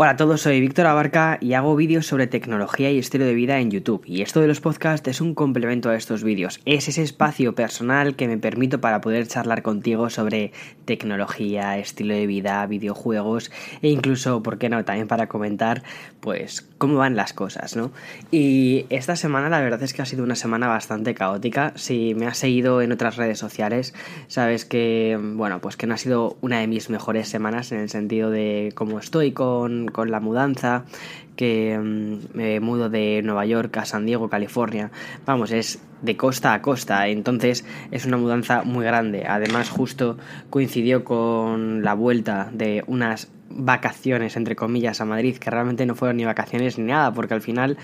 Hola a todos, soy Víctor Abarca y hago vídeos sobre tecnología y estilo de vida en YouTube. Y esto de los podcasts es un complemento a estos vídeos. Es ese espacio personal que me permito para poder charlar contigo sobre tecnología, estilo de vida, videojuegos e incluso, ¿por qué no?, también para comentar, pues, cómo van las cosas, ¿no? Y esta semana la verdad es que ha sido una semana bastante caótica. Si me has seguido en otras redes sociales, sabes que, bueno, pues que no ha sido una de mis mejores semanas en el sentido de cómo estoy con con, la mudanza, que mm, me mudo de Nueva York a San Diego, California. Vamos, es de costa a costa, entonces es una mudanza muy grande. Además, justo coincidió con la vuelta de unas vacaciones, entre comillas, a Madrid, que realmente no fueron ni vacaciones ni nada, porque al final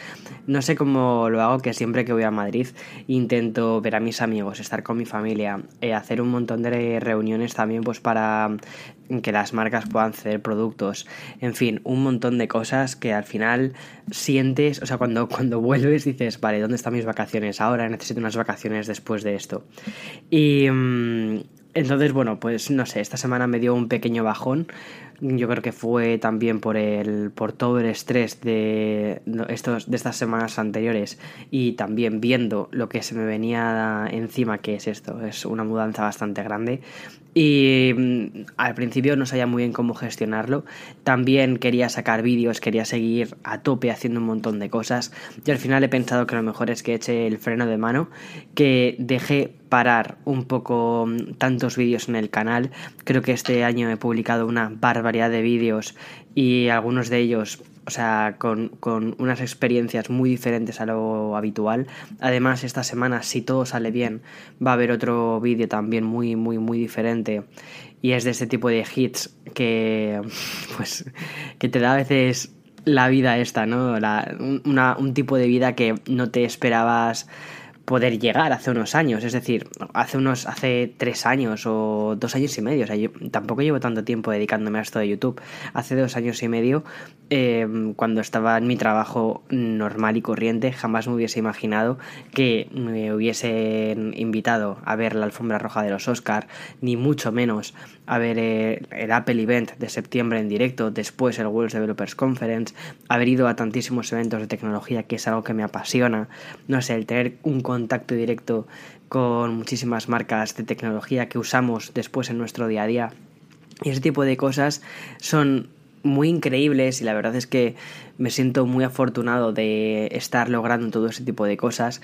no sé cómo lo hago, que siempre que voy a Madrid intento ver a mis amigos, estar con mi familia, eh, hacer un montón de reuniones también pues para que las marcas puedan ceder productos, en fin, un montón de cosas que al final sientes, o sea, cuando, cuando vuelves dices, vale, ¿dónde están mis vacaciones? Ahora necesito unas vacaciones después de esto. Y mm, entonces, bueno, pues no sé, esta semana me dio un pequeño bajón yo creo que fue también por el por todo el estrés de estos de estas semanas anteriores y también viendo lo que se me venía encima que es esto es una mudanza bastante grande y mm, al principio no sabía muy bien cómo gestionarlo. También quería sacar vídeos quería seguir a tope haciendo un montón de cosas. Y al final he pensado que lo mejor es que eche el freno de mano que dejé parar un poco mm, tantos vídeos en el canal. Creo que este año he publicado una barba variedad de vídeos y algunos de ellos, o sea, con, con, unas experiencias muy diferentes a lo habitual. Además, esta semana, si todo sale bien, va a haber otro vídeo también muy, muy, muy diferente. Y es de este tipo de hits que, pues, que te da a veces la vida esta, ¿no? La, un tipo de vida que no te esperabas poder llegar hace unos años, es decir, hace unos, hace tres años o dos años y medio, o sea, yo tampoco llevo tanto tiempo dedicándome a esto de YouTube, hace dos años y medio, eh, cuando estaba en mi trabajo normal y corriente, jamás me hubiese imaginado que me hubiesen invitado a ver la alfombra roja de los Oscar, ni mucho menos a ver eh, el Apple Event de septiembre en directo, después el World Developers Conference, haber ido a tantísimos eventos de tecnología, que es algo que me apasiona, no sé, el tener un contacto directo con muchísimas marcas de tecnología que usamos después en nuestro día a día. Y ese tipo de cosas son muy increíbles y la verdad es que me siento muy afortunado de estar logrando todo ese tipo de cosas,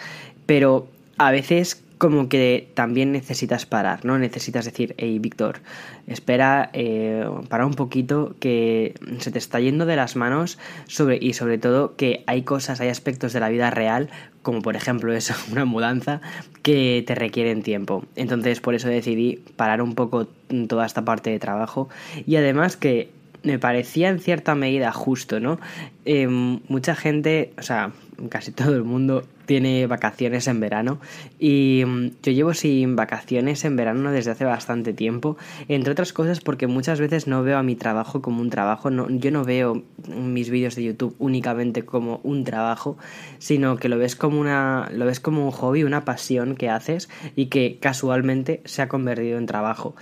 pero a veces como que también necesitas parar, ¿no? Necesitas decir, hey, Víctor, espera, eh, para un poquito que se te está yendo de las manos sobre, y sobre todo que hay cosas, hay aspectos de la vida real, como por ejemplo eso, una mudanza, que te requieren tiempo. Entonces por eso decidí parar un poco toda esta parte de trabajo y además que me parecía en cierta medida justo, ¿no? Eh, mucha gente, o sea, casi todo el mundo tiene vacaciones en verano y mm, yo llevo sin vacaciones en verano desde hace bastante tiempo, entre otras cosas porque muchas veces no veo a mi trabajo como un trabajo, no, yo no veo mis vídeos de YouTube únicamente como un trabajo, sino que lo ves como una lo ves como un hobby, una pasión que haces y que casualmente se ha convertido en trabajo.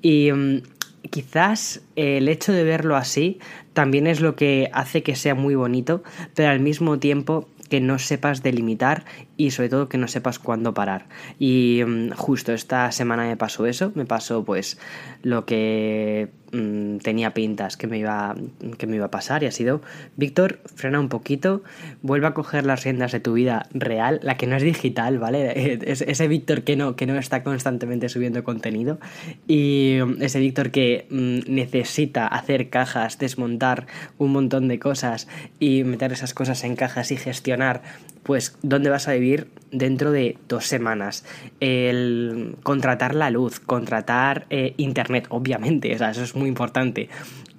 Y mm, quizás el hecho de verlo así también es lo que hace que sea muy bonito, pero al mismo tiempo que no sepas delimitar y sobre todo que no sepas cuándo parar. Y mm, justo esta semana me pasó eso, me pasó pues lo que mm, tenía pintas que me, iba, que me iba a pasar y ha sido, Víctor, frena un poquito, vuelve a coger las riendas de tu vida real, la que no es digital, ¿vale? ese Víctor que no, que no está constantemente subiendo contenido y mm, ese Víctor que necesita hacer cajas, desmontar un montón de cosas y meter esas cosas en cajas y gestionar pues dónde vas a vivir dentro de dos semanas. El contratar la luz, contratar eh, internet, obviamente, o sea, eso es muy importante.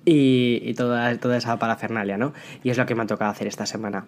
Y, toda, toda esa parafernalia, ¿no? Y es lo que me ha tocado hacer esta semana.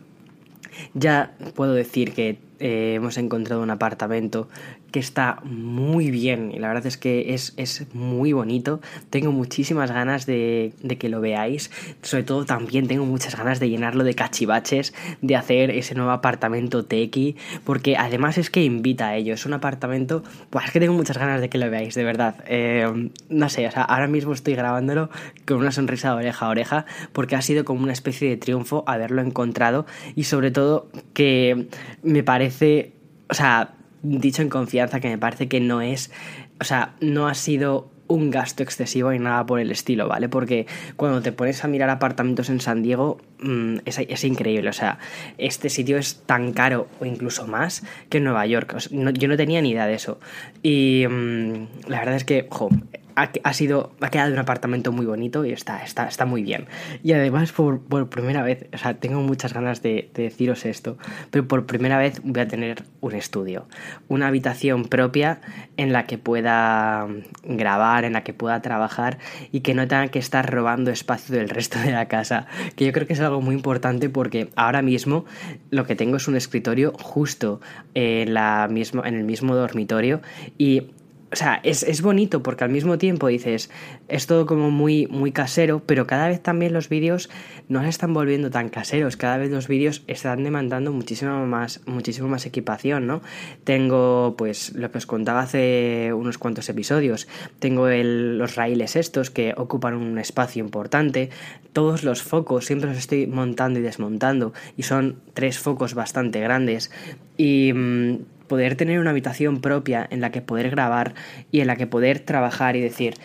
Ya puedo decir que eh, hemos encontrado un apartamento que está muy bien y la verdad es que es, es muy bonito. Tengo muchísimas ganas de, de, que lo veáis. Sobre todo también tengo muchas ganas de llenarlo de cachivaches, de hacer ese nuevo apartamento tequi, porque además es que invita a ello. Es un apartamento, pues es que tengo muchas ganas de que lo veáis, de verdad. Eh, no sé, o sea, ahora mismo estoy grabándolo con una sonrisa de oreja a oreja, porque ha sido como una especie de triunfo haberlo encontrado y sobre todo que me parece, o sea, dicho en confianza que me parece que no es, o sea, no ha sido un gasto excesivo y nada por el estilo, ¿vale? Porque cuando te pones a mirar apartamentos en San Diego mmm, es, es, increíble, o sea, este sitio es tan caro o incluso más que Nueva York, o no, yo no tenía ni idea de eso y mmm, la verdad es que, jo, ha, sido, ha quedado un apartamento muy bonito y está, está, está muy bien. Y además, por, por primera vez, o sea, tengo muchas ganas de, de, deciros esto, pero por primera vez voy a tener un estudio, una habitación propia en la que pueda grabar, en la que pueda trabajar y que no tenga que estar robando espacio del resto de la casa, que yo creo que es algo muy importante porque ahora mismo lo que tengo es un escritorio justo en, la mismo, en el mismo dormitorio y o sea, es, es, bonito porque al mismo tiempo dices, es todo como muy, muy casero, pero cada vez también los vídeos no se están volviendo tan caseros, cada vez los vídeos están demandando muchísimo más, muchísimo más equipación, ¿no? Tengo, pues, lo que os contaba hace unos cuantos episodios, tengo los raíles estos que ocupan un espacio importante, todos los focos siempre los estoy montando y desmontando, y son tres focos bastante grandes, y mmm, poder tener una habitación propia en la que poder grabar y en la que poder trabajar y decir,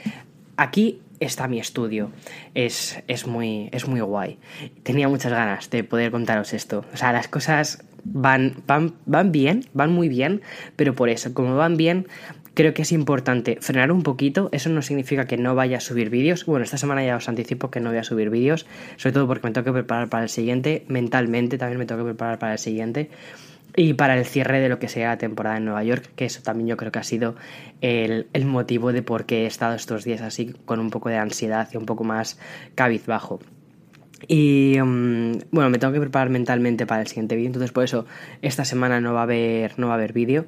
aquí está mi estudio. Es, es, muy, es muy guay. Tenía muchas ganas de poder contaros esto. O sea, las cosas van, van, van bien, van muy bien, pero por eso, como van bien, creo que es importante frenar un poquito. Eso no significa que no vaya a subir vídeos. Bueno, esta semana ya os anticipo que no voy a subir vídeos, sobre todo porque me tengo que preparar para el siguiente. Mentalmente también me tengo que preparar para el siguiente y para el cierre de lo que sea la temporada en Nueva York, que eso también yo creo que ha sido el, el, motivo de por qué he estado estos días así con un poco de ansiedad y un poco más cabizbajo. Y um, bueno, me tengo que preparar mentalmente para el siguiente vídeo, entonces por eso esta semana no va a haber, no haber vídeo,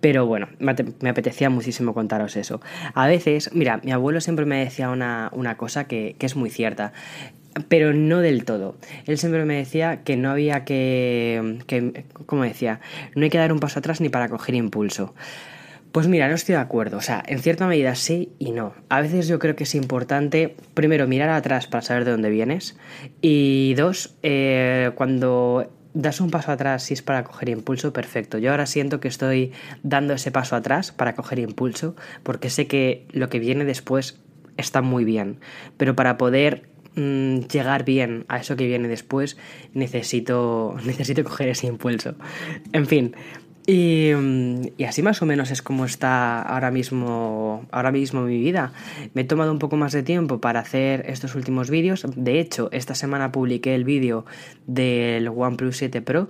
pero bueno, me, me, apetecía muchísimo contaros eso. A veces, mira, mi abuelo siempre me decía una, una cosa que, que es muy cierta pero no del todo. Él siempre me decía que no había que, que, como decía, no hay que dar un paso atrás ni para coger impulso. Pues mira, no estoy de acuerdo. O sea, en cierta medida sí y no. A veces yo creo que es importante, primero, mirar atrás para saber de dónde vienes. Y dos, eh, cuando das un paso atrás si es para coger impulso, perfecto. Yo ahora siento que estoy dando ese paso atrás para coger impulso, porque sé que lo que viene después está muy bien. Pero para poder mmm, llegar bien a eso que viene después, necesito, necesito coger ese impulso. En fin. Y, y, así más o menos es como está ahora mismo, ahora mismo mi vida. Me he tomado un poco más de tiempo para hacer estos últimos vídeos. De hecho, esta semana publiqué el vídeo del OnePlus 7 Pro.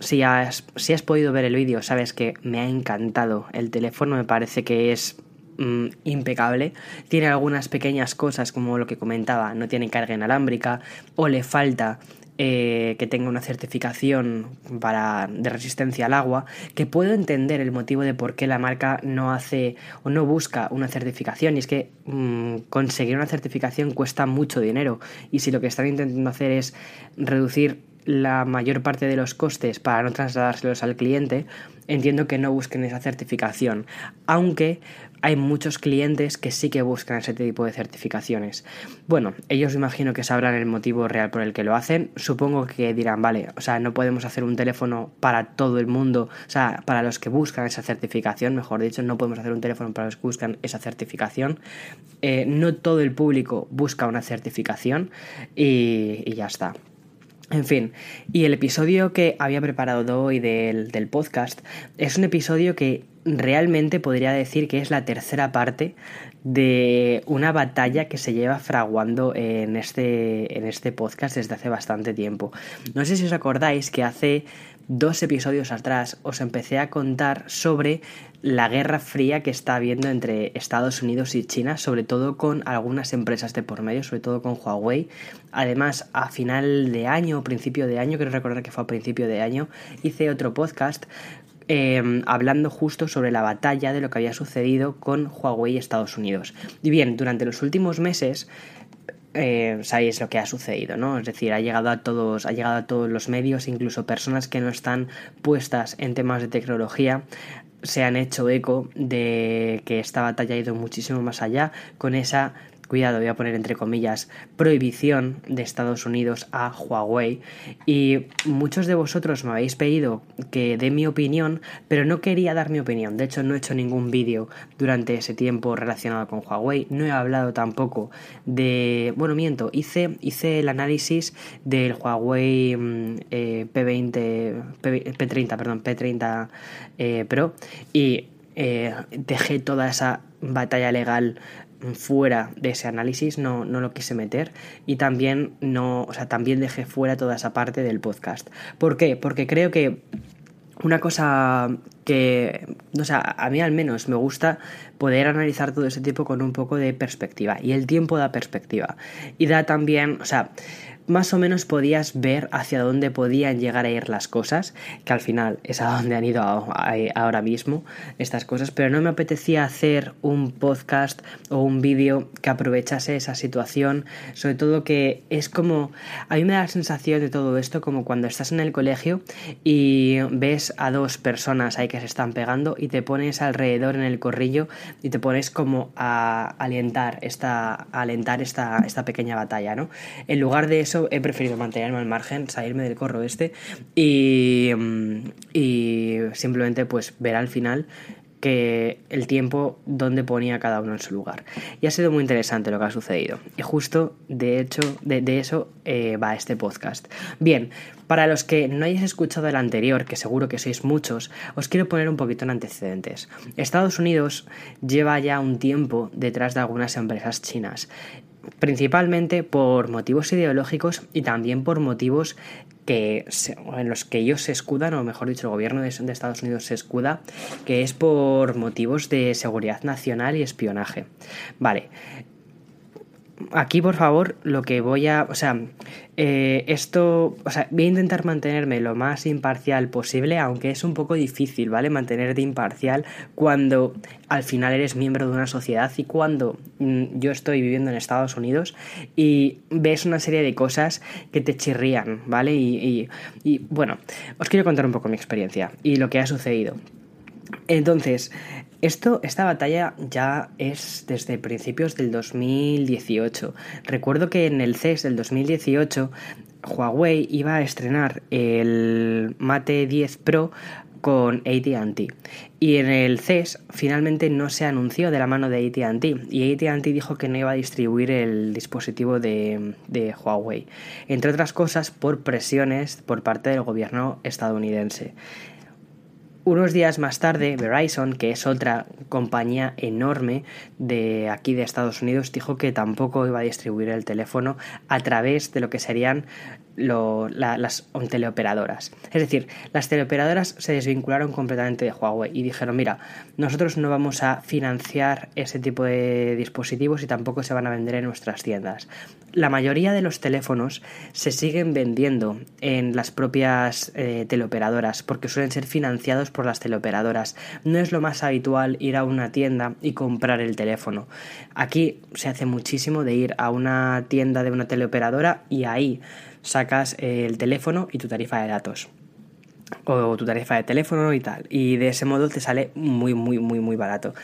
Si has, si has podido ver el vídeo, sabes que me ha encantado el teléfono. Me parece que es mmm, impecable. Tiene algunas pequeñas cosas como lo que comentaba, no tiene carga inalámbrica o le falta eh, que tenga una certificación para, de resistencia al agua, que puedo entender el motivo de por qué la marca no hace o no busca una certificación. Y es que mmm, conseguir una certificación cuesta mucho dinero. Y si lo que están intentando hacer es reducir la mayor parte de los costes para no trasladárselos al cliente, entiendo que no busquen esa certificación. Aunque hay muchos clientes que sí que buscan ese tipo de certificaciones. Bueno, ellos imagino que sabrán el motivo real por el que lo hacen. Supongo que dirán, vale, o sea, no podemos hacer un teléfono para todo el mundo, o sea, para los que buscan esa certificación, mejor dicho, no podemos hacer un teléfono para los que buscan esa certificación. Eh, no todo el público busca una certificación y, ya está. En fin, y el episodio que había preparado hoy del podcast es un episodio que realmente podría decir que es la tercera parte de una batalla que se lleva fraguando en este, en este podcast desde hace bastante tiempo. No sé si os acordáis que hace dos episodios atrás os empecé a contar sobre la guerra fría que está habiendo entre Estados Unidos y China, sobre todo con algunas empresas de por medio, sobre todo con Huawei. Además, a final de año principio de año, quiero recordar que fue a principio de año, hice otro podcast Em, hablando justo sobre la batalla de lo que había sucedido con Huawei y Estados Unidos. Y bien, durante los últimos meses eh, sabéis lo que ha sucedido, ¿no? Es decir, ha llegado a todos, ha llegado a todos los medios, incluso personas que no están puestas en temas de tecnología, se han hecho eco de que esta batalla ha ido muchísimo más allá con esa cuidado, voy a poner entre comillas, prohibición de Estados Unidos a Huawei. Y muchos de vosotros me habéis pedido que dé mi opinión, pero no quería dar mi opinión. De hecho, no he hecho ningún vídeo durante ese tiempo relacionado con Huawei. No he hablado tampoco de... Bueno, miento, hice, hice el análisis del Huawei mm, eh, P20, P, 30 perdón, P30 eh, Pro y eh, dejé toda esa batalla legal fuera de ese análisis, no, no lo quise meter y también no, o sea, también dejé fuera toda esa parte del podcast. ¿Por qué? Porque creo que una cosa que, o sea, a mí al menos me gusta poder analizar todo ese tiempo con un poco de perspectiva y el tiempo da perspectiva y da también, o sea, más o menos podías ver hacia dónde podían llegar a ir las cosas, que al final es a donde han ido ahora mismo estas cosas, pero no me apetecía hacer un podcast o un vídeo que aprovechase esa situación, sobre todo que es como, a mí me da la sensación de todo esto como cuando estás en el colegio y ves a dos personas ahí que se están pegando y te pones alrededor en el corrillo y te pones como a alentar esta, alentar esta, esta pequeña batalla, ¿no? En lugar de eso, he preferido mantenerme al margen, salirme del corro este y, mm, y simplemente pues ver al final que el tiempo donde ponía cada uno en su lugar. Y ha sido muy interesante lo que ha sucedido. Y justo de hecho de, eso eh, va este podcast. Bien, para los que no hayáis escuchado el anterior, que seguro que sois muchos, os quiero poner un poquito en antecedentes. Estados Unidos lleva ya un tiempo detrás de algunas empresas chinas principalmente por motivos ideológicos y también por motivos que en los que ellos se escudan, o mejor dicho, el gobierno de, de, Estados Unidos se escuda, que es por motivos de seguridad nacional y espionaje. Vale, aquí, por favor, lo que voy a. O sea, eh, esto. O sea, voy a intentar mantenerme lo más imparcial posible, aunque es un poco difícil, ¿vale? Mantenerte imparcial cuando al final eres miembro de una sociedad y cuando mm, yo estoy viviendo en Estados Unidos y ves una serie de cosas que te chirrían, ¿vale? y, y bueno, os quiero contar un poco mi experiencia y lo que ha sucedido. Entonces, esto, esta batalla ya es desde principios del 2018. Recuerdo que en el CES del 2018 Huawei iba a estrenar el Mate 10 Pro con ATT. Y en el CES finalmente no se anunció de la mano de ATT. Y ATT dijo que no iba a distribuir el dispositivo de, de, Huawei. Entre otras cosas por presiones por parte del gobierno estadounidense. Unos días más tarde, Verizon, que es otra compañía enorme de aquí de Estados Unidos, dijo que tampoco iba a distribuir el teléfono a través de lo que serían las teleoperadoras. Es decir, las teleoperadoras se desvincularon completamente de Huawei y dijeron, mira, nosotros no vamos a financiar ese tipo de dispositivos y tampoco se van a vender en nuestras tiendas. La mayoría de los teléfonos se siguen vendiendo en las propias eh, teleoperadoras porque suelen ser financiados por las teleoperadoras. No es lo más habitual ir a una tienda y comprar el teléfono. Aquí se hace muchísimo de ir a una tienda de una teleoperadora y ahí sacas el teléfono y tu tarifa de datos o tu tarifa de teléfono y tal. Y de ese modo te sale muy, muy, muy, muy barato.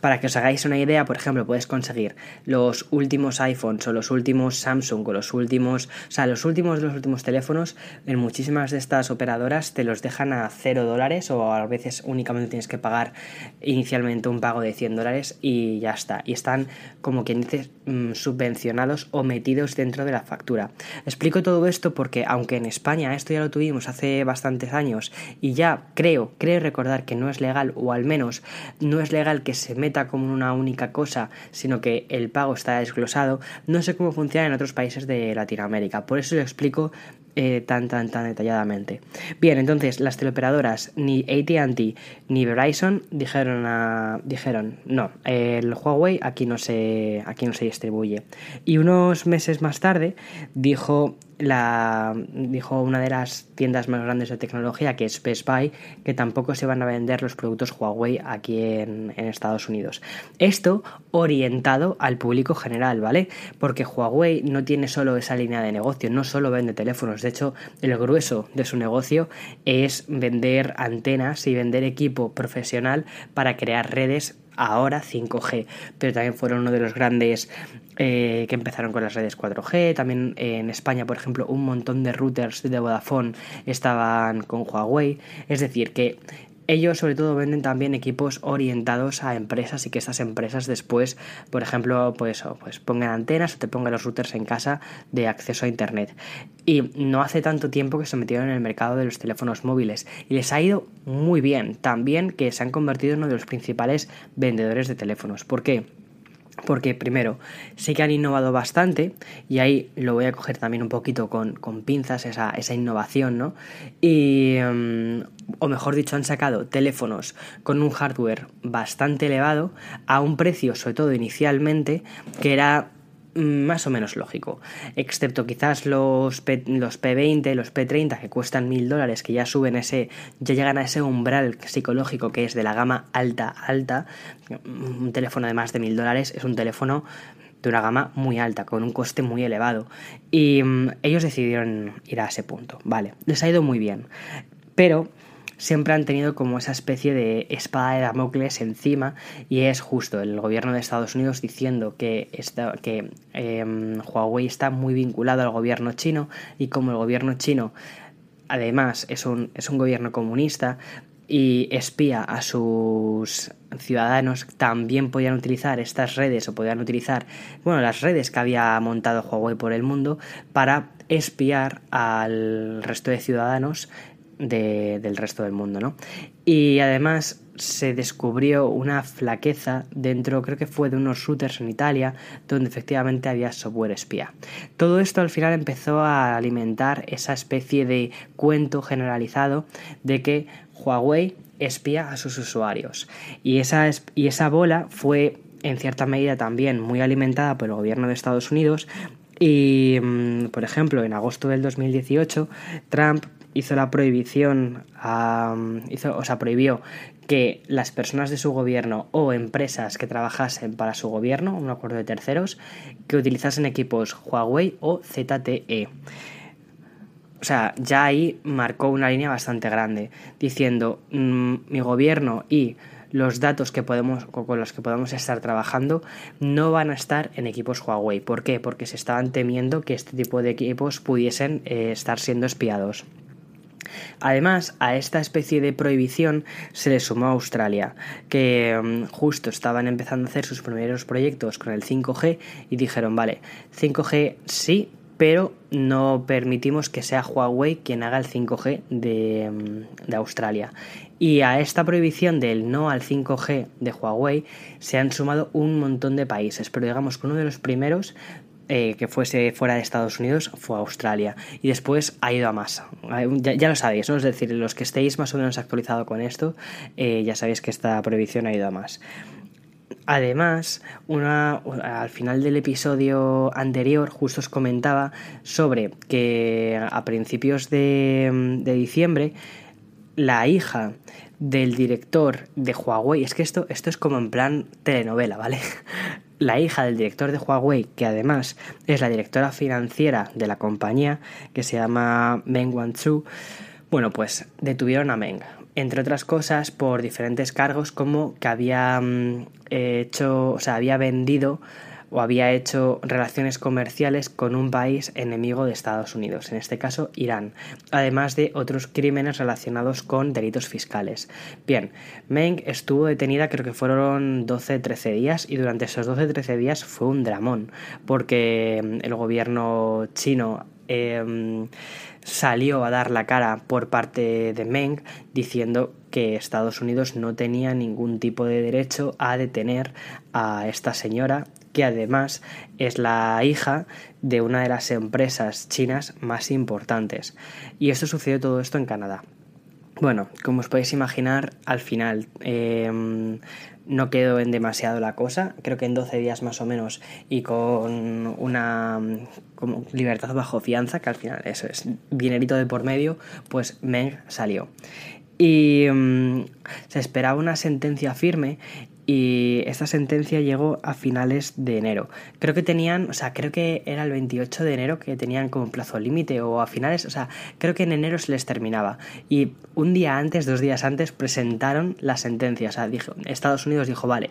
Para que os hagáis una idea, por ejemplo, puedes conseguir los últimos iPhones o los últimos Samsung o los últimos, o sea, los últimos de los últimos teléfonos en muchísimas de estas operadoras te los dejan a 0 dólares o a veces únicamente tienes que pagar inicialmente un pago de 100 dólares y ya está. Y están como quien dice mm, subvencionados o metidos dentro de la factura. Explico todo esto porque aunque en España esto ya lo tuvimos hace bastantes años y ya creo, creo recordar que no es legal o al menos no es legal que se meta como una única cosa, sino que el pago está desglosado, no sé cómo funciona en otros países de Latinoamérica. Por eso lo explico eh, tan, tan, tan detalladamente. Bien, entonces las teleoperadoras, ni ATT ni Verizon dijeron, dijeron no, el Huawei aquí no, se, aquí no se distribuye. Y unos meses más tarde dijo la, dijo una de las tiendas más grandes de tecnología, que es Best Buy, que tampoco se van a vender los productos Huawei aquí en, en, Estados Unidos. Esto orientado al público general, ¿vale? Porque Huawei no tiene solo esa línea de negocio, no solo vende teléfonos, de hecho, el grueso de su negocio es vender antenas y vender equipo profesional para crear redes ahora 5G, pero también fueron uno de los grandes eh, que empezaron con las redes 4G. También en España, por ejemplo, un montón de routers de Vodafone estaban con Huawei. Es decir, que ellos sobre todo venden también equipos orientados a empresas y que esas empresas después, por ejemplo, pues, pues pongan antenas o te pongan los routers en casa de acceso a internet. Y no hace tanto tiempo que se metieron en el mercado de los teléfonos móviles y les ha ido muy bien. También que se han convertido en uno de los principales vendedores de teléfonos. ¿Por qué? Porque primero, sé que han innovado bastante y ahí lo voy a coger también un poquito con, pinzas, esa, esa, innovación, ¿no? Y, mm, o mejor dicho, han sacado teléfonos con un hardware bastante elevado a un precio, sobre todo inicialmente, que era más o menos lógico, excepto quizás los, P, los P20, los P30 que cuestan mil dólares, que ya suben ese, ya llegan a ese umbral psicológico que es de la gama alta, alta, un teléfono de más de mil dólares es un teléfono de una gama muy alta, con un coste muy elevado. Y um, ellos decidieron ir a ese punto, vale, les ha ido muy bien, pero siempre han tenido como esa especie de espada de Damocles encima y es justo el gobierno de Estados Unidos diciendo que, que eh, Huawei está muy vinculado al gobierno chino y como el gobierno chino además es un, es un gobierno comunista y espía a sus ciudadanos también podían utilizar estas redes o podían utilizar bueno las redes que había montado Huawei por el mundo para espiar al resto de ciudadanos del resto del mundo, ¿no? Y además se descubrió una flaqueza dentro, creo que fue de unos routers en Italia, donde efectivamente había software espía. Todo esto al final empezó a alimentar esa especie de cuento generalizado de que Huawei espía a sus usuarios. Y esa, y esa bola fue en cierta medida también muy alimentada por el gobierno de Estados Unidos y, mm, por ejemplo, en agosto del 2018, Trump hizo la prohibición, o sea, prohibió que las personas de su gobierno o empresas que trabajasen para su gobierno, un acuerdo de terceros, que utilizasen equipos Huawei o ZTE. O sea, ya ahí marcó una línea bastante grande, diciendo mm, mi gobierno y los datos que podemos, con los que podemos estar trabajando no van a estar en equipos Huawei. ¿Por qué? Porque se estaban temiendo que este tipo de equipos pudiesen eh, estar siendo espiados. Además, a esta especie de prohibición se le sumó Australia, que mm, justo estaban empezando a hacer sus primeros proyectos con el 5G y dijeron, vale, 5G sí, pero no permitimos que sea Huawei quien haga el 5G de, mm, de, Australia. Y a esta prohibición del no al 5G de Huawei se han sumado un montón de países, pero digamos que uno de los primeros eh, que fuese fuera de Estados Unidos fue Australia y después ha ido a más. Ya, lo sabéis, ¿no? Es decir, los que estéis más o menos actualizados con esto, eh, ya sabéis que esta prohibición ha ido a más. Además, una, al final del episodio anterior justo os comentaba sobre que a principios de, de diciembre la hija del director de Huawei, es que esto, esto es como en plan telenovela, ¿vale? la hija del director de Huawei, que además es la directora financiera de la compañía, que se llama Meng Wanzhou, bueno, pues detuvieron a Meng, entre otras cosas por diferentes cargos como que había mm, hecho, o sea, había vendido o había hecho relaciones comerciales con un país enemigo de Estados Unidos, en este caso Irán, además de otros crímenes relacionados con delitos fiscales. Bien, Meng estuvo detenida creo que fueron 12-13 días y durante esos 12-13 días fue un dramón, porque mm, el gobierno chino em, salió a dar la cara por parte de Meng diciendo que Estados Unidos no tenía ningún tipo de derecho a detener a esta señora que además es la hija de una de las empresas chinas más importantes. Y esto sucedió todo esto en Canadá. Bueno, como os podéis imaginar, al final em, no quedó en demasiado la cosa, creo que en 12 días más o menos y con una libertad bajo fianza, que al final eso es dinerito de por medio, pues Meng salió. Y em, se esperaba una sentencia firme y esta sentencia llegó a finales de enero. Creo que tenían, o sea, creo que era el 28 de enero que tenían como plazo límite o a finales, o sea, creo que en enero se les terminaba. Y un día antes, dos días antes, presentaron la sentencia. O sea, dijo, Estados Unidos dijo, vale,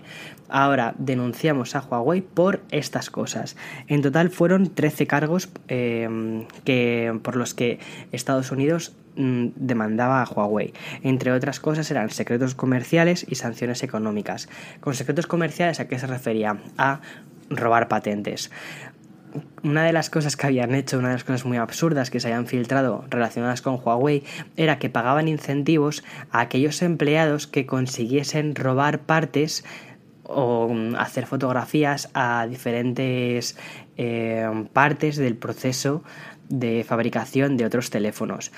ahora denunciamos a Huawei por estas cosas. En total fueron 13 cargos eh, que, por los que Estados Unidos Mm, demandaba a Huawei. Entre otras cosas eran secretos comerciales y sanciones económicas. Con secretos comerciales a qué se refería? A robar patentes. Una de las cosas que habían hecho, una de las cosas muy absurdas que se habían filtrado relacionadas con Huawei, era que pagaban incentivos a aquellos empleados que consiguiesen robar partes o mm, hacer fotografías a diferentes eh, partes del proceso de fabricación de otros teléfonos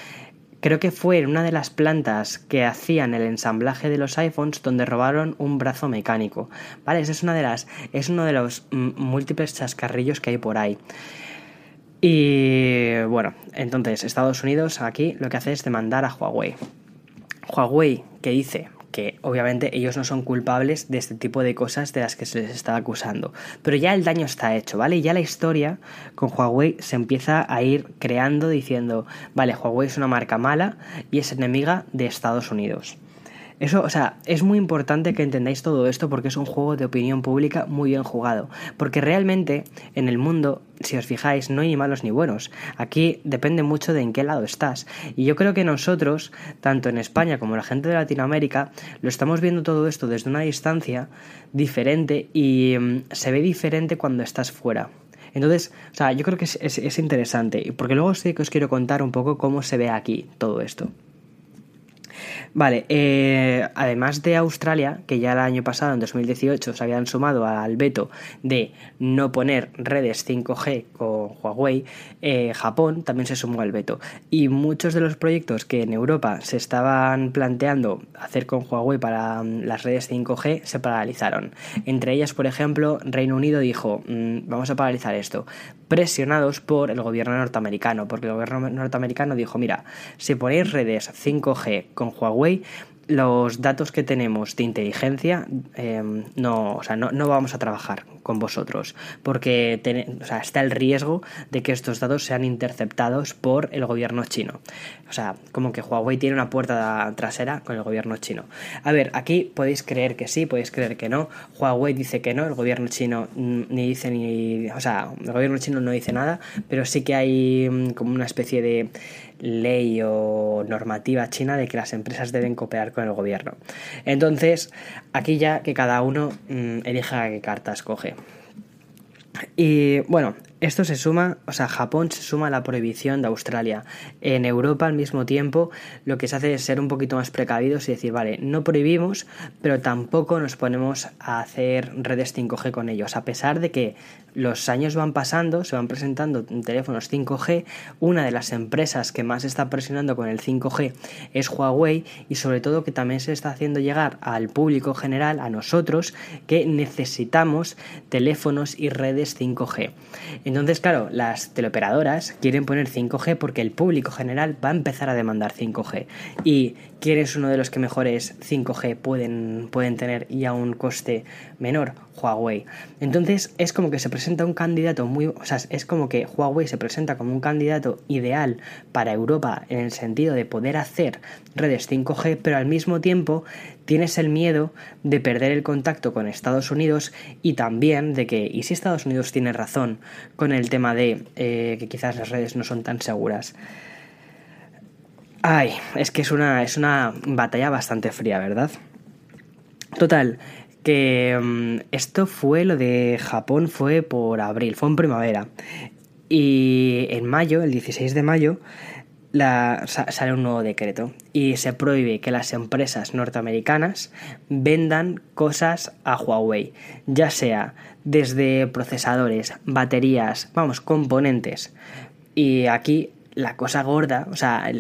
creo que fue en una de las plantas que hacían el ensamblaje de los iPhones donde robaron un brazo mecánico. Vale, es una de las. es uno de los múltiples chascarrillos que hay por ahí. Y bueno, entonces Estados Unidos aquí lo que hace es demandar a Huawei. Huawei, que dice que obviamente ellos no son culpables de este tipo de cosas de las que se les está acusando. Pero ya el daño está hecho, ¿vale? Ya la historia con Huawei se empieza a ir creando diciendo, vale, Huawei es una marca mala y es enemiga de Estados Unidos. Eso, o sea, es muy importante que entendáis todo esto porque es un juego de opinión pública muy bien jugado. Porque realmente en el mundo, si os fijáis, no hay ni malos ni buenos. Aquí depende mucho de en qué lado estás. Y yo creo que nosotros, tanto en España como la gente de Latinoamérica, lo estamos viendo todo esto desde una distancia diferente y mm, se ve diferente cuando estás fuera. Entonces, o sea, yo creo que es, es interesante, porque luego sí que os quiero contar un poco cómo se ve aquí todo esto. Vale, eh, además de Australia, que ya el año pasado, en 2018, se habían sumado al veto de no poner redes 5G con Huawei, eh, Japón también se sumó al veto. Y muchos de los proyectos que en Europa se estaban planteando hacer con Huawei para mm, las redes 5G se paralizaron. Entre ellas, por ejemplo, Reino Unido dijo, mm, vamos a paralizar esto, presionados por el gobierno norteamericano, porque el gobierno norteamericano dijo, mira, si ponéis redes 5G con Huawei, los datos que tenemos de inteligencia em, no, o sea, no, no, vamos a trabajar con vosotros porque o sea, está el riesgo de que estos datos sean interceptados por el gobierno chino. O sea, como que Huawei tiene una puerta trasera con el gobierno chino. A ver, aquí podéis creer que sí, podéis creer que no. Huawei dice que no, el gobierno chino ni dice ni... O sea, el gobierno chino no dice nada, pero sí que hay mm, como una especie de ley o normativa china de que las empresas deben cooperar con el gobierno. Entonces, aquí ya que cada uno mm, elija qué carta escoge. Y bueno, esto se suma, o sea, Japón se suma a la prohibición de Australia. En Europa, al mismo tiempo, lo que se hace es ser un poquito más precavidos y decir, vale, no prohibimos, pero tampoco nos ponemos a hacer redes 5G con ellos. A pesar de que los años van pasando, se van presentando teléfonos 5G, una de las empresas que más está presionando con el 5G es Huawei y sobre todo que también se está haciendo llegar al público general, a nosotros, que necesitamos teléfonos y redes 5G. Entonces, claro, las teleoperadoras quieren poner 5G porque el público general va a empezar a demandar 5G. ¿Y quién es uno de los que mejores 5G pueden, pueden tener y a un coste menor? Huawei. Entonces, es como que se presenta un candidato muy... O sea, es como que Huawei se presenta como un candidato ideal para Europa en el sentido de poder hacer redes 5G, pero al mismo tiempo tienes el miedo de perder el contacto con Estados Unidos y también de que, y si Estados Unidos tiene razón con el tema de eh, que quizás las redes no son tan seguras. Ay, es que es una, es una batalla bastante fría, ¿verdad? Total, que mm, esto fue lo de Japón, fue por abril, fue en primavera. Y en mayo, el 16 de mayo, sale un nuevo decreto y se prohíbe que las empresas norteamericanas vendan cosas a Huawei, ya sea desde procesadores, baterías, vamos, componentes. Y aquí la cosa gorda, o sea,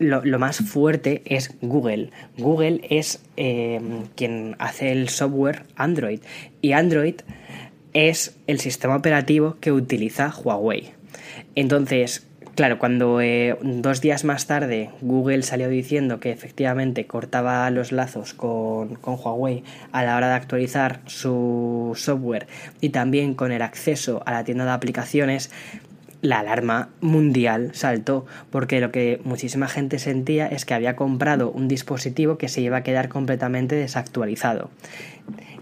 lo, más fuerte es Google. Google es eh, quien hace el software Android y Android es el sistema operativo que utiliza Huawei. Entonces, claro, cuando eh, dos días más tarde Google salió diciendo que efectivamente cortaba los lazos con, con, Huawei a la hora de actualizar su software y también con el acceso a la tienda de aplicaciones, la alarma mundial saltó porque lo que muchísima gente sentía es que había comprado un dispositivo que se iba a quedar completamente desactualizado.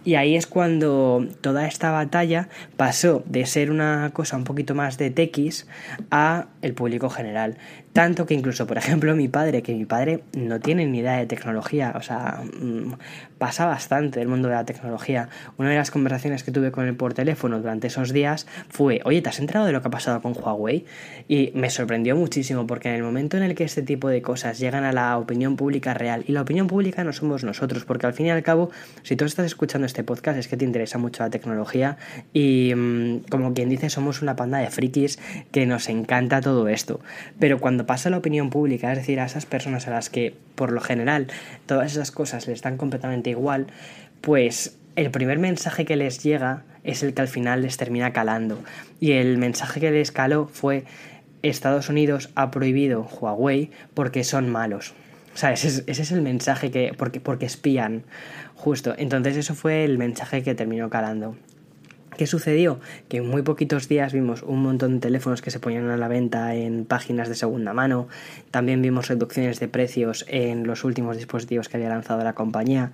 Y ahí es cuando toda esta batalla pasó de ser una cosa un poquito más de tequis a el público general. Tanto que incluso, por ejemplo, mi padre, que mi padre no tiene ni idea de tecnología, o sea, mm, pasa bastante del mundo de la tecnología. Una de las conversaciones que tuve con él por teléfono durante esos días fue, oye, ¿te has enterado de lo que ha pasado con Huawei? Y me sorprendió muchísimo porque en el momento en el que este tipo de cosas llegan a la opinión pública real, y la opinión pública no somos nosotros, porque al fin y al cabo, si tú estás escuchando este podcast es que te interesa mucho la tecnología y mm, como quien dice, somos una panda de frikis que nos encanta todo esto. Pero cuando pasa la opinión pública, es decir, a esas personas a las que por lo general todas esas cosas les están completamente igual, pues el primer mensaje que les llega es el que al final les termina calando. Y el mensaje que les caló fue Estados Unidos ha prohibido Huawei porque son malos. O sea, ese es, el mensaje que. Porque, porque espían. Justo. Entonces, eso fue el mensaje que terminó calando. ¿Qué sucedió? Que en muy poquitos días vimos un montón de teléfonos que se ponían a la venta en páginas de segunda mano. También vimos reducciones de precios en los últimos dispositivos que había lanzado la compañía.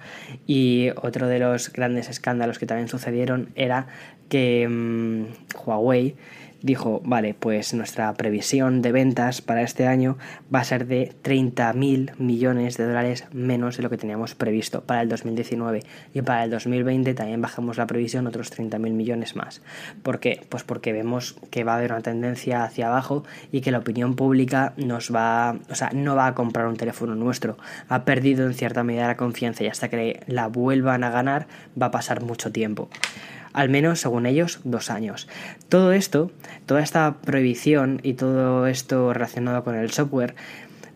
Y otro de los grandes escándalos que también sucedieron era que mm, Huawei dijo, vale, pues nuestra previsión de ventas para este año va a ser de 30.000 millones de dólares menos de lo que teníamos previsto para el 2019 y para el 2020 también bajamos la previsión otros 30.000 millones más. ¿Por qué? Pues porque vemos que va a haber una tendencia hacia abajo y que la opinión pública nos va, o sea, no va a comprar un teléfono nuestro. Ha perdido en cierta medida la confianza y hasta que la vuelvan a ganar va a pasar mucho tiempo al menos según ellos dos años. Todo esto, toda esta prohibición y todo esto relacionado con el software,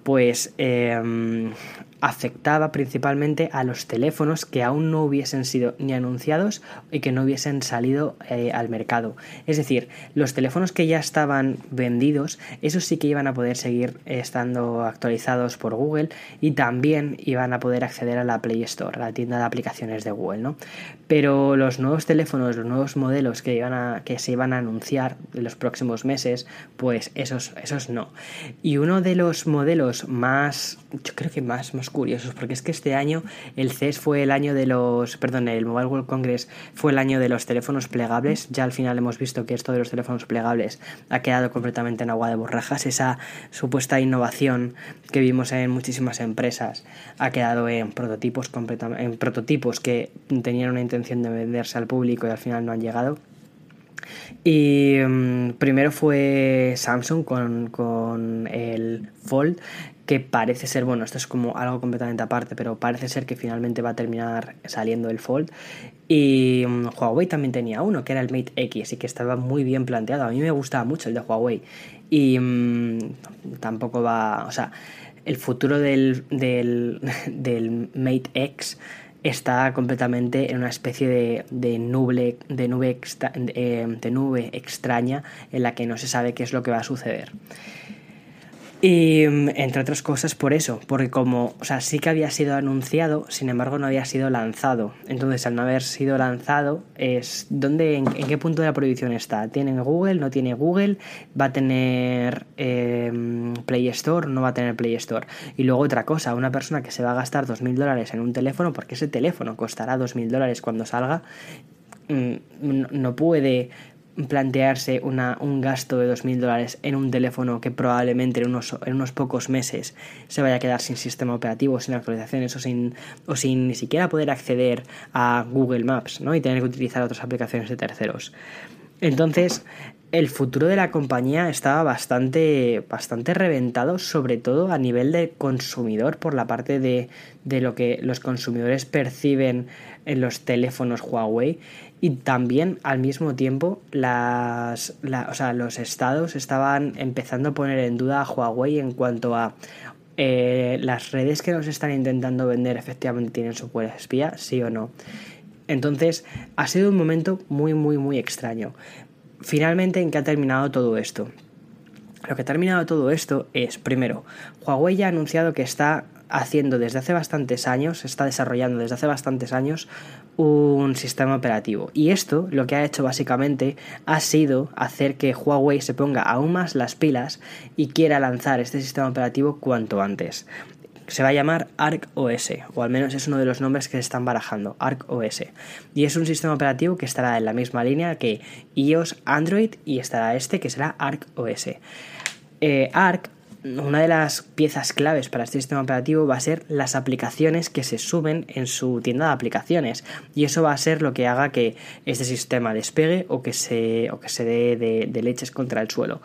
pues em, afectaba principalmente a los teléfonos que aún no hubiesen sido ni anunciados y que no hubiesen salido eh, al mercado. Es decir, los teléfonos que ya estaban vendidos, esos sí que iban a poder seguir estando actualizados por Google y también iban a poder acceder a la Play Store, la tienda de aplicaciones de Google, ¿no? Pero los nuevos teléfonos, los nuevos modelos que, iban a, que se iban a anunciar en los próximos meses, pues esos, esos no. Y uno de los modelos más, yo creo que más, más curiosos, porque es que este año el CES fue el año de los, perdón, el Mobile World Congress fue el año de los teléfonos plegables, ya al final hemos visto que esto de los teléfonos plegables ha quedado completamente en agua de borrajas, esa supuesta innovación que vimos en muchísimas empresas ha quedado en prototipos en prototipos que tenían una intención de venderse al público y al final no han llegado. Y mm, primero fue Samsung con, con, el Fold, que parece ser, bueno, esto es como algo completamente aparte, pero parece ser que finalmente va a terminar saliendo el Fold. Y mm, Huawei también tenía uno, que era el Mate X, y que estaba muy bien planteado. A mí me gustaba mucho el de Huawei. Y mm, tampoco va, o sea, el futuro del, del, del Mate X está completamente en una especie de, de de nube, eh, de nube extraña en la que no se sabe qué es lo que va a suceder. Y entre otras cosas por eso, porque como, o sea, sí que había sido anunciado, sin embargo no había sido lanzado. Entonces, al no haber sido lanzado, es ¿dónde, en, qué punto de la prohibición está? ¿Tiene Google? ¿No tiene Google? ¿Va a tener eh, Play Store, no va a tener Play Store. Y luego otra cosa, una persona que se va a gastar 2.000 dólares en un teléfono, porque ese teléfono costará 2.000 dólares cuando salga, mm, no puede plantearse un gasto de 2.000 dólares en un teléfono que probablemente en unos, en unos pocos meses se vaya a quedar sin sistema operativo, sin actualizaciones o sin, o sin ni siquiera poder acceder a Google Maps ¿no? y tener que utilizar otras aplicaciones de terceros. Entonces, el futuro de la compañía estaba bastante, bastante reventado, sobre todo a nivel de consumidor, por la parte de, de lo que los consumidores perciben en los teléfonos Huawei. Y también al mismo tiempo los estados estaban empezando a poner en duda a Huawei en cuanto a eh, las redes que nos están intentando vender efectivamente tienen su puerta espía, sí o no. Entonces ha sido un momento muy, muy, muy extraño. Finalmente, ¿en qué ha terminado todo esto? Lo que ha terminado todo esto es, primero, Huawei ya ha anunciado que está haciendo desde hace bastantes años, está desarrollando desde hace bastantes años un sistema operativo. Y esto lo que ha hecho básicamente ha sido hacer que Huawei se ponga aún más las pilas y quiera lanzar este sistema operativo cuanto antes se va a llamar Arc OS, o al menos es uno de los nombres que se están barajando, Arc OS. Y es un sistema operativo que estará en la misma línea que iOS, Android y estará este que será Arc OS. Eh, una de las piezas claves para este sistema operativo va a ser las aplicaciones que se suben en su tienda de aplicaciones. Y eso va a ser lo que haga que este sistema despegue o que se, o que se dé de leches contra el suelo.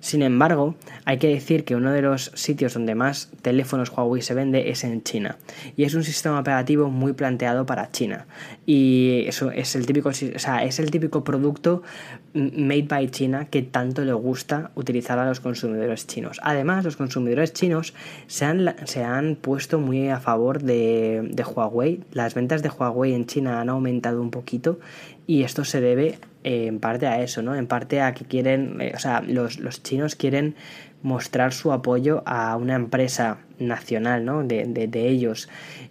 Sin embargo, hay que decir que uno de los sitios donde más teléfonos Huawei se vende es en China. Y es un sistema operativo muy planteado para China. Y eso es el típico, o sea, es el típico producto made by China que tanto le gusta utilizar a los consumidores chinos. Además, los consumidores chinos se han, se han puesto muy a favor de, de Huawei. Las ventas de Huawei en China han aumentado un poquito y esto se debe en parte a eso, ¿no? En parte a que quieren, eh, o sea, los, los, chinos quieren mostrar su apoyo a una empresa nacional, ¿no? De, de, ellos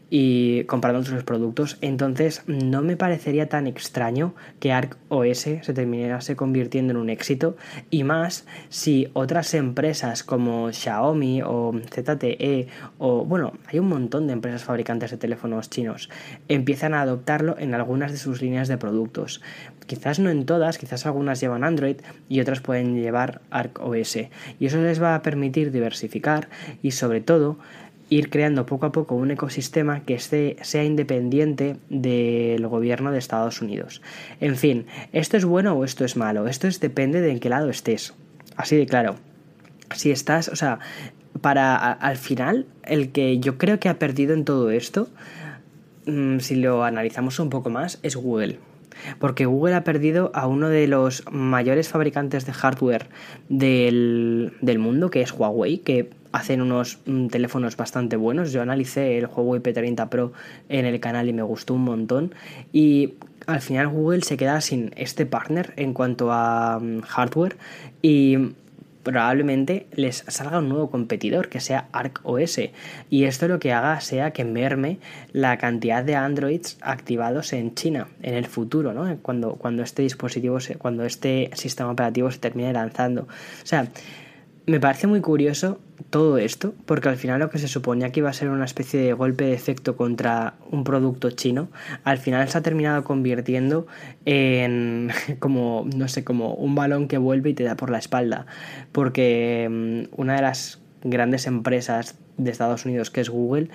y comprando sus productos. Entonces, no me parecería tan extraño que Arc OS se terminase convirtiendo en un éxito y más si otras empresas como Xiaomi o ZTE o bueno, hay un montón de empresas fabricantes de teléfonos chinos empiezan a adoptarlo en algunas de sus líneas de productos. Quizás no en todas, quizás algunas llevan Android y otras pueden llevar Arc OS y eso les va a permitir diversificar y sobre todo ir creando poco a poco un ecosistema que esté, sea independiente del gobierno de Estados Unidos. En fin, ¿esto es bueno o esto es malo? Esto es, depende de en qué lado estés. Así de claro. Si estás, o sea, para al final, el que yo creo que ha perdido en todo esto, mm, si lo analizamos un poco más, es Google. Porque Google ha perdido a uno de los mayores fabricantes de hardware del, del mundo, que es Huawei, que hacen unos mm, teléfonos bastante buenos. Yo analicé el Huawei P30 Pro en el canal y me gustó un montón. Y al final Google se queda sin este partner en cuanto a mm, hardware y probablemente les salga un nuevo competidor que sea Arc OS y esto lo que haga sea que merme la cantidad de Androids activados en China en el futuro, ¿no? Cuando, cuando este dispositivo, se, cuando este sistema operativo se termine lanzando. O sea, me parece muy curioso todo esto, porque al final lo que se suponía que iba a ser una especie de golpe de efecto contra un producto chino, al final se ha terminado convirtiendo en como, no sé, como un balón que vuelve y te da por la espalda, porque mm, una de las grandes empresas de Estados Unidos, que es Google,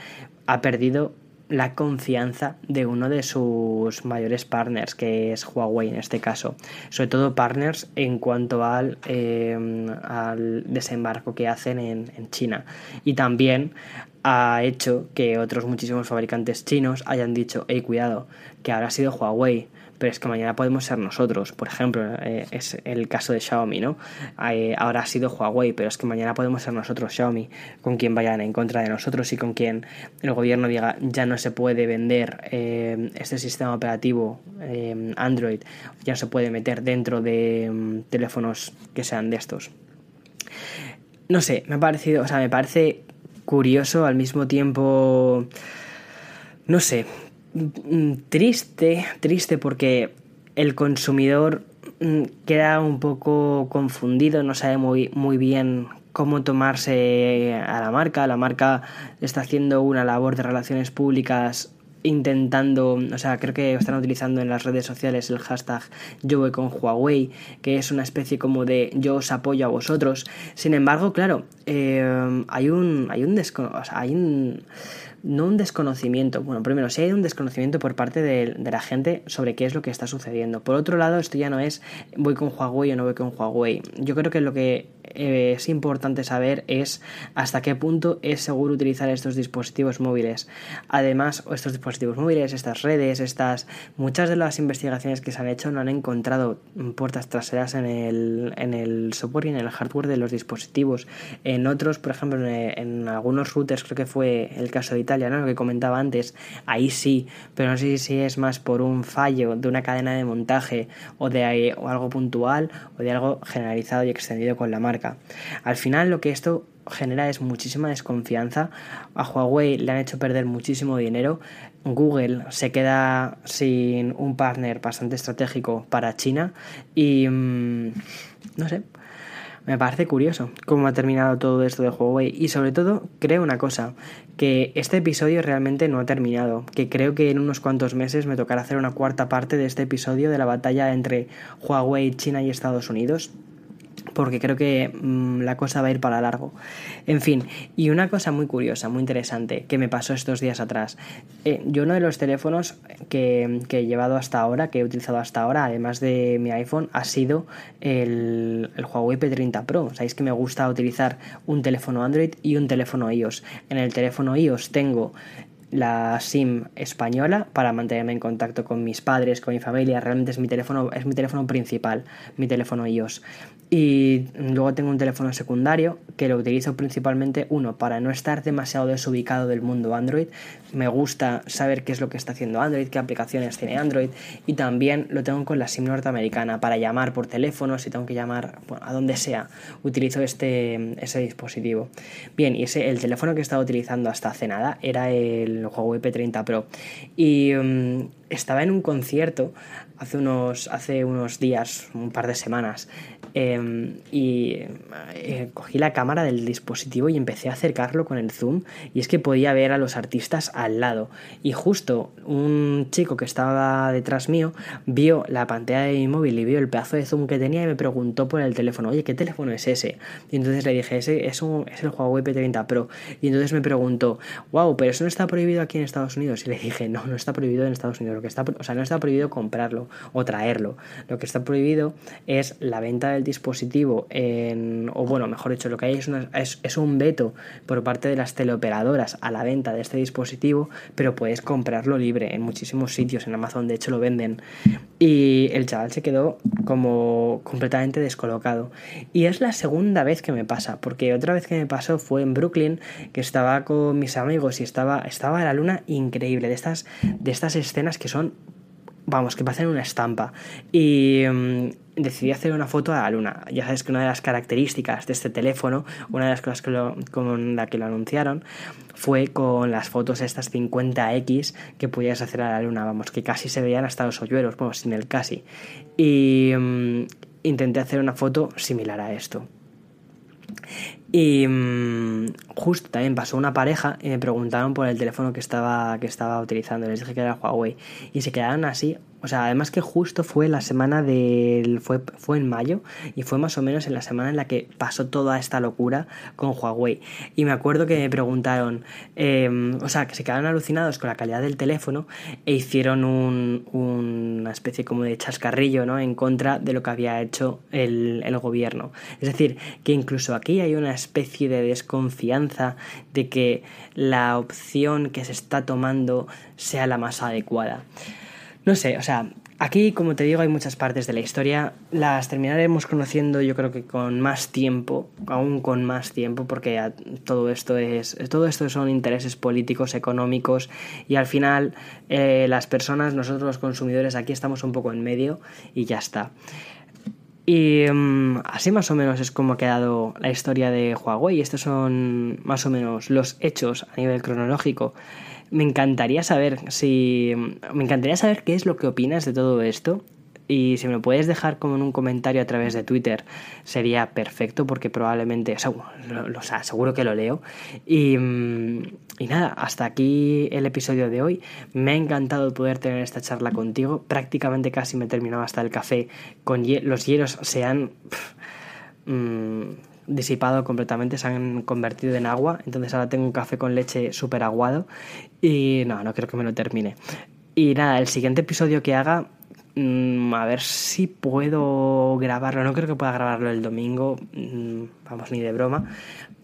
ha perdido la confianza de uno de sus mayores partners, que es Huawei en este caso. Sobre todo partners en cuanto al, eh, desembarco que hacen en, en China. Y también ha hecho que otros muchísimos fabricantes chinos hayan dicho, hey, cuidado, que ahora ha sido Huawei pero es que mañana podemos ser nosotros. Por ejemplo, eh, es el caso de Xiaomi, ¿no? Eh, ahora ha sido Huawei, pero es que mañana podemos ser nosotros, Xiaomi, con quien vayan en contra de nosotros y con quien el gobierno diga ya no se puede vender eh, este sistema operativo Android, ya se puede meter dentro de mm, teléfonos que sean de estos. No sé, me ha parecido, o sea, me parece curioso al mismo tiempo no sé, triste, triste porque el consumidor mm, queda un poco confundido, no sabe muy, muy bien cómo tomarse a la marca. La marca está haciendo una labor de relaciones públicas intentando, o sea, creo que están utilizando en las redes sociales el hashtag yo voy con Huawei, que es una especie como de yo os apoyo a vosotros. Sin embargo, claro, eh, hay un, hay un, hay un no un desconocimiento, bueno, primero, sí hay un desconocimiento por parte de, la gente sobre qué es lo que está sucediendo. Por otro lado, esto ya no es voy con Huawei o no voy con Huawei. Yo creo que lo que eh, es importante saber es hasta qué punto es seguro utilizar estos dispositivos móviles. Además, estos dispositivos móviles, estas redes, estas muchas de las investigaciones que se han hecho no han encontrado puertas traseras en el, en el software y en el hardware de los dispositivos. En otros, por ejemplo, en, algunos routers, creo que fue el caso de Italia, lo que comentaba antes, ahí sí, pero no sé si es más por un fallo de una cadena de montaje o de algo puntual o de algo generalizado y extendido con la Al final lo que esto genera es muchísima desconfianza. A Huawei le han hecho perder muchísimo dinero. Google se queda sin un partner bastante estratégico para China y mm, no sé. Me parece curioso cómo ha terminado todo esto de Huawei y sobre todo creo una cosa, que este episodio realmente no ha terminado, que creo que en unos cuantos meses me tocará hacer una cuarta parte de este episodio de la batalla entre Huawei, China y Estados Unidos porque creo que mm, la cosa va a ir para largo. En fin, y una cosa muy curiosa, muy interesante, que me pasó estos días atrás. Eh, yo uno de los teléfonos que, he llevado hasta ahora, que he utilizado hasta ahora, además de mi iPhone, ha sido el, el Huawei P30 Pro. Sabéis que me gusta utilizar un teléfono Android y un teléfono iOS. En el teléfono iOS tengo la SIM española para mantenerme en contacto con mis padres, con mi familia. Realmente es mi teléfono, es mi teléfono principal, mi teléfono iOS. Y luego tengo un teléfono secundario que lo utilizo principalmente, uno, para no estar demasiado desubicado del mundo Android. Me gusta saber qué es lo que está haciendo Android, qué aplicaciones tiene Android. Y también lo tengo con la SIM norteamericana para llamar por teléfono, si tengo que llamar a donde sea. Utilizo este, ese dispositivo. Bien, y ese, el teléfono que estaba utilizando hasta hace nada era el Huawei P30 Pro. Y mm, estaba en un concierto hace unos, hace unos días, un par de semanas, em, y eh, cogí la cámara del dispositivo y empecé a acercarlo con el zoom y es que podía ver a los artistas al lado y justo un chico que estaba detrás mío vio la pantalla de mi móvil y vio el pedazo de zoom que tenía y me preguntó por el teléfono, oye, ¿qué teléfono es ese? Y entonces le dije, ese es, el Huawei P30 Pro y entonces me preguntó, wow, pero eso no está prohibido aquí en Estados Unidos y le dije, no, no está prohibido en Estados Unidos, lo que está, o sea, no está prohibido comprarlo o traerlo. Lo que está prohibido es la venta del dispositivo en, o bueno, mejor dicho, lo que hay es, es, un veto por parte de las teleoperadoras a la venta de este dispositivo, pero puedes comprarlo libre en muchísimos sitios, en Amazon de hecho lo venden. Y el chaval se quedó como completamente descolocado. Y es la segunda vez que me pasa, porque otra vez que me pasó fue en Brooklyn, que estaba con mis amigos y estaba, estaba la luna increíble, de estas, de estas escenas que son vamos, que pasen una estampa. Y mm, decidí hacer una foto a la luna. Ya sabes que una de las características de este teléfono, una de las cosas con la que lo anunciaron, fue con las fotos estas 50X que podías hacer a la luna, vamos, que casi se veían hasta los hoyuelos, bueno, sin el casi. Y mm, intenté hacer una foto similar a esto. Y mm, justo también pasó una pareja y me preguntaron por el teléfono que estaba, que estaba utilizando. Les dije que era Huawei. Y se quedaron así o sea, además que justo fue la semana del. Fue, fue en mayo y fue más o menos en la semana en la que pasó toda esta locura con Huawei. Y me acuerdo que me preguntaron, em, o sea, que se quedaron alucinados con la calidad del teléfono e hicieron un, una especie como de chascarrillo, ¿no? En contra de lo que había hecho el, el gobierno. Es decir, que incluso aquí hay una especie de desconfianza de que la opción que se está tomando sea la más adecuada. No sé, o sea, aquí, como te digo, hay muchas partes de la historia. Las terminaremos conociendo, yo creo que con más tiempo, aún con más tiempo, porque todo esto es. Todo esto son intereses políticos, económicos, y al final, eh, las personas, nosotros los consumidores, aquí estamos un poco en medio y ya está. Y mm, así más o menos es como ha quedado la historia de Huawei. Estos son más o menos los hechos a nivel cronológico me encantaría saber si. Me encantaría saber qué es lo que opinas de todo esto. Y si me lo puedes dejar como en un comentario a través de Twitter, sería perfecto porque probablemente, seguro, lo, seguro que lo leo. Y, mm, y nada, hasta aquí el episodio de hoy. Me ha encantado poder tener esta charla contigo. Prácticamente casi me he terminado hasta el café. Con los hielos se han... Mm, disipado completamente, se han convertido en agua, entonces ahora tengo un café con leche súper aguado y no, no creo que me lo termine. Y nada, el siguiente episodio que haga, mm, a ver si puedo grabarlo, no creo que pueda grabarlo el domingo, mm, vamos, ni de broma,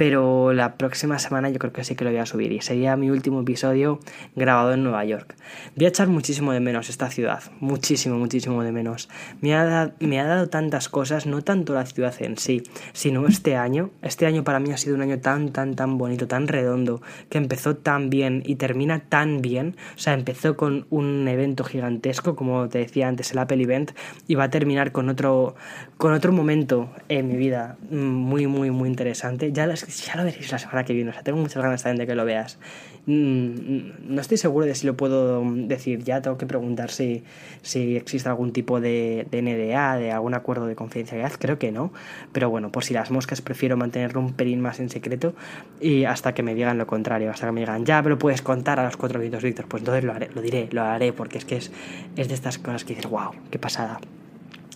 pero la próxima semana yo creo que sí que lo voy a subir y sería mi último episodio grabado en Nueva York. Voy a echar muchísimo de menos esta ciudad, muchísimo, muchísimo de menos. Me ha, me ha dado tantas cosas, no tanto la ciudad en sí, sino este año. Este año para mí ha sido un año tan, tan, tan bonito, tan redondo, que empezó tan bien y termina tan bien. O sea, empezó con un evento gigantesco, como te decía antes, el Apple Event, y va a terminar con otro, con otro momento en mi vida muy, muy, muy interesante. Ya las ya lo veréis la semana que viene. O sea, tengo muchas ganas también de que lo veas. Mm, no estoy seguro de si lo puedo decir ya. Tengo que preguntar si, si existe algún tipo de, de NDA, de algún acuerdo de confidencialidad. Creo que no. Pero bueno, por si las moscas, prefiero mantenerlo un pelín más en secreto y hasta que me digan lo contrario. Hasta que me digan, ya me lo puedes contar a los cuatro minutos, Víctor. Pues entonces lo haré, lo diré, lo haré, porque es que es, es de estas cosas que dices, wow, qué pasada.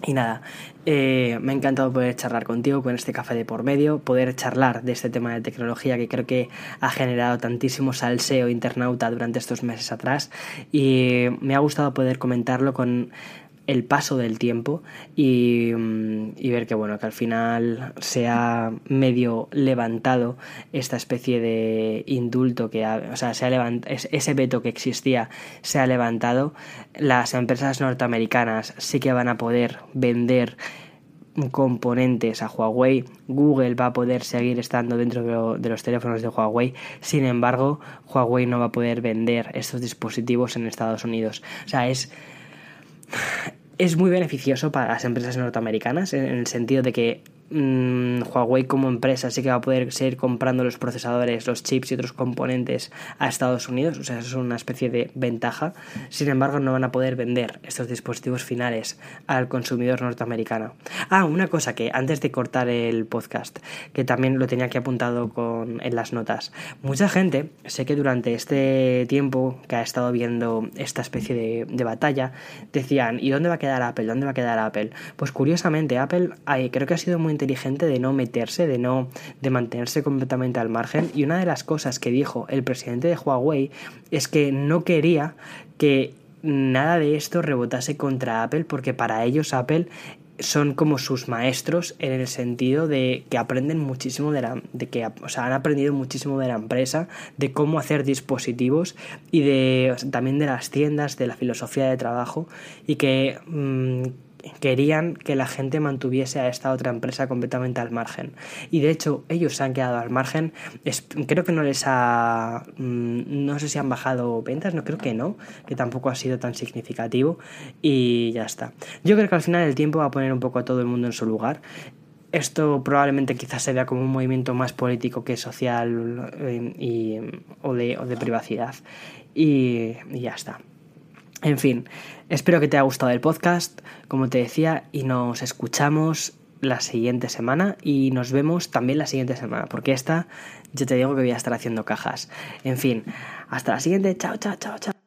Y nada, eh, me ha encantado poder charlar contigo con este café de por medio, poder charlar de este tema de tecnología que creo que ha generado tantísimo salseo internauta durante estos meses atrás. Y me ha gustado poder comentarlo con el paso del tiempo y, ver que bueno que al final se ha medio levantado esta especie de indulto que o sea se ha ese veto que existía se ha levantado. Las empresas norteamericanas sí que van a poder vender componentes a Huawei, Google va a poder seguir estando dentro de, los teléfonos de Huawei, sin embargo, Huawei no va a poder vender estos dispositivos en Estados Unidos. O sea, es es muy beneficioso para las empresas norteamericanas en el sentido de que Mm, Huawei como empresa sí que va a poder seguir comprando los procesadores, los chips y otros componentes a Estados Unidos, o sea, eso es una especie de ventaja. Sin embargo, no van a poder vender estos dispositivos finales al consumidor norteamericano. Ah, una cosa que antes de cortar el podcast, que también lo tenía aquí apuntado con, en las notas. Mucha gente, sé que durante este tiempo que ha estado viendo esta especie de, de batalla, decían, ¿y dónde va a quedar Apple? ¿Dónde va a quedar Apple? Pues curiosamente, Apple creo que ha sido muy inteligente de no meterse, de no de mantenerse completamente al margen. Y una de las cosas que dijo el presidente de Huawei es que no quería que nada de esto rebotase contra Apple porque para ellos Apple son como sus maestros en el sentido de que aprenden muchísimo de la de que o sea, han aprendido muchísimo de la empresa de cómo hacer dispositivos y de también de las tiendas de la filosofía de trabajo y que mm, querían que la gente mantuviese a esta otra empresa completamente al margen. Y de hecho, ellos se han quedado al margen. creo que no les ha. Mm, no sé si han bajado ventas, no creo que no, que tampoco ha sido tan significativo. Y ya está. Yo creo que al final el tiempo va a poner un poco a todo el mundo en su lugar. Esto probablemente quizás se vea como un movimiento más político que social eh, y, o, de, o de privacidad. y ya está. En fin, espero que te haya gustado el podcast, como te decía, y nos escuchamos la siguiente semana y nos vemos también la siguiente semana, porque esta yo te digo que voy a estar haciendo cajas. En fin, hasta la siguiente, chao, chao, chao, chao.